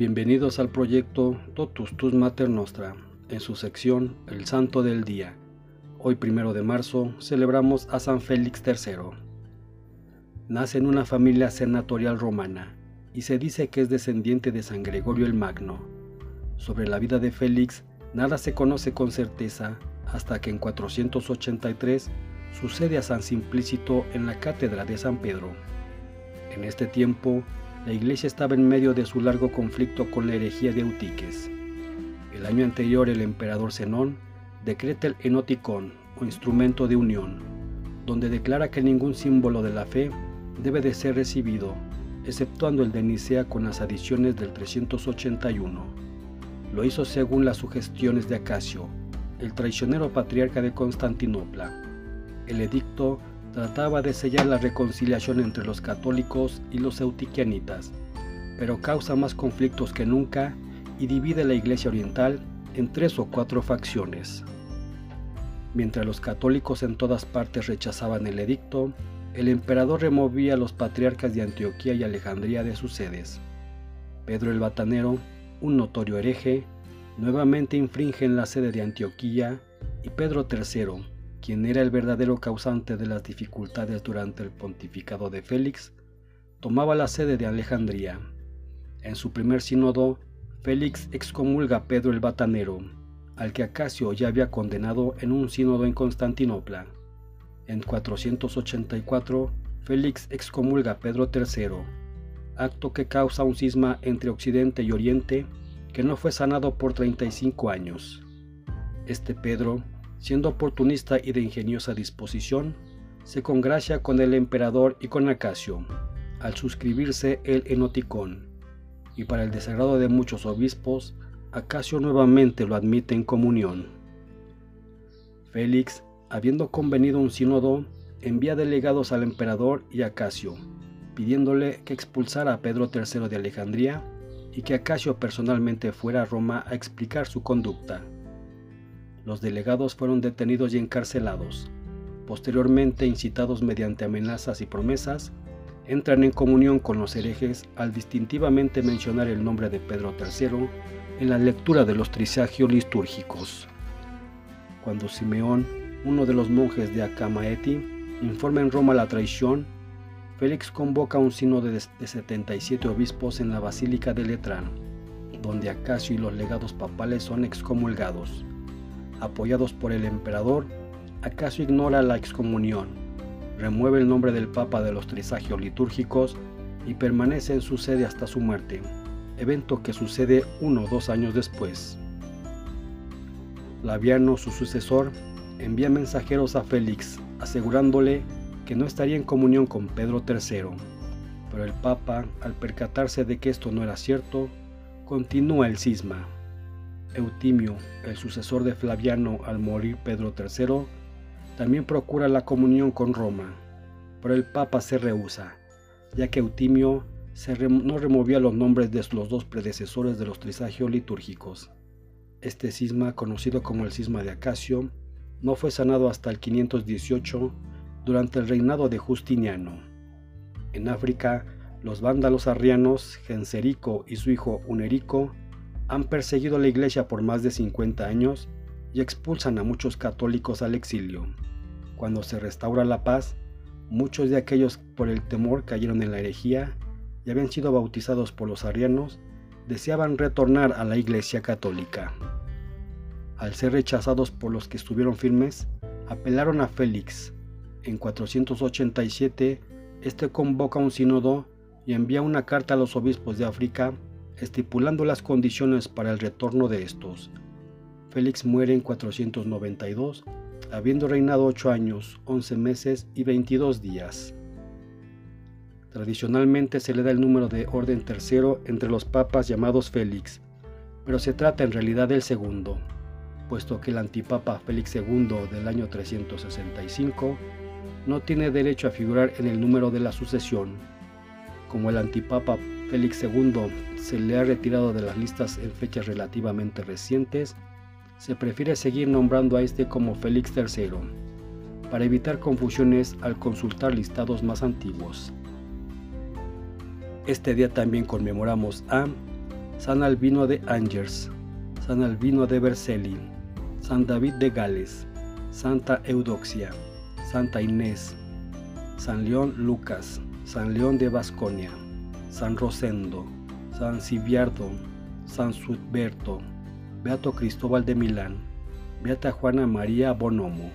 Bienvenidos al proyecto Totus Tus Mater Nostra, en su sección El Santo del Día. Hoy, primero de marzo, celebramos a San Félix III. Nace en una familia senatorial romana y se dice que es descendiente de San Gregorio el Magno. Sobre la vida de Félix, nada se conoce con certeza hasta que en 483 sucede a San Simplícito en la cátedra de San Pedro. En este tiempo, la iglesia estaba en medio de su largo conflicto con la herejía de Eutiques. El año anterior el emperador Zenón decreta el enoticón o instrumento de unión, donde declara que ningún símbolo de la fe debe de ser recibido, exceptuando el de Nicea con las adiciones del 381. Lo hizo según las sugestiones de Acacio, el traicionero patriarca de Constantinopla. El edicto trataba de sellar la reconciliación entre los católicos y los eutiquianitas, pero causa más conflictos que nunca y divide la Iglesia Oriental en tres o cuatro facciones. Mientras los católicos en todas partes rechazaban el edicto, el emperador removía a los patriarcas de Antioquía y Alejandría de sus sedes. Pedro el Batanero, un notorio hereje, nuevamente infringe en la sede de Antioquía y Pedro III, quien era el verdadero causante de las dificultades durante el pontificado de Félix, tomaba la sede de Alejandría. En su primer sínodo, Félix excomulga a Pedro el Batanero, al que Acacio ya había condenado en un sínodo en Constantinopla. En 484, Félix excomulga a Pedro III, acto que causa un cisma entre Occidente y Oriente que no fue sanado por 35 años. Este Pedro siendo oportunista y de ingeniosa disposición, se congracia con el emperador y con Acacio, al suscribirse el enoticón, y para el desagrado de muchos obispos, Acacio nuevamente lo admite en comunión. Félix, habiendo convenido un sínodo, envía delegados al emperador y a Acacio, pidiéndole que expulsara a Pedro III de Alejandría y que Acacio personalmente fuera a Roma a explicar su conducta. Los delegados fueron detenidos y encarcelados. Posteriormente, incitados mediante amenazas y promesas, entran en comunión con los herejes al distintivamente mencionar el nombre de Pedro III en la lectura de los trisagios litúrgicos. Cuando Simeón, uno de los monjes de Acamaeti, informa en Roma la traición, Félix convoca un sínodo de 77 obispos en la Basílica de Letrán, donde Acacio y los legados papales son excomulgados apoyados por el emperador, acaso ignora la excomunión, remueve el nombre del Papa de los trisagios litúrgicos y permanece en su sede hasta su muerte, evento que sucede uno o dos años después. Laviano, su sucesor, envía mensajeros a Félix asegurándole que no estaría en comunión con Pedro III, pero el Papa, al percatarse de que esto no era cierto, continúa el cisma. Eutimio, el sucesor de Flaviano al morir Pedro III, también procura la comunión con Roma, pero el Papa se rehúsa, ya que Eutimio no removía los nombres de los dos predecesores de los trisagios litúrgicos. Este cisma, conocido como el cisma de Acacio, no fue sanado hasta el 518 durante el reinado de Justiniano. En África, los vándalos arrianos, Genserico y su hijo Unerico, han perseguido a la iglesia por más de 50 años y expulsan a muchos católicos al exilio. Cuando se restaura la paz, muchos de aquellos por el temor cayeron en la herejía y habían sido bautizados por los arianos, deseaban retornar a la iglesia católica. Al ser rechazados por los que estuvieron firmes, apelaron a Félix. En 487, este convoca un sínodo y envía una carta a los obispos de África estipulando las condiciones para el retorno de estos. Félix muere en 492, habiendo reinado 8 años, 11 meses y 22 días. Tradicionalmente se le da el número de orden tercero entre los papas llamados Félix, pero se trata en realidad del segundo, puesto que el antipapa Félix II del año 365 no tiene derecho a figurar en el número de la sucesión, como el antipapa Félix II se le ha retirado de las listas en fechas relativamente recientes, se prefiere seguir nombrando a este como Félix III, para evitar confusiones al consultar listados más antiguos. Este día también conmemoramos a San Albino de Angers, San Albino de Vercelli, San David de Gales, Santa Eudoxia, Santa Inés, San León Lucas, San León de Vasconia, San Rosendo, San Sibiardo, San Sudberto, Beato Cristóbal de Milán, Beata Juana María Bonomo.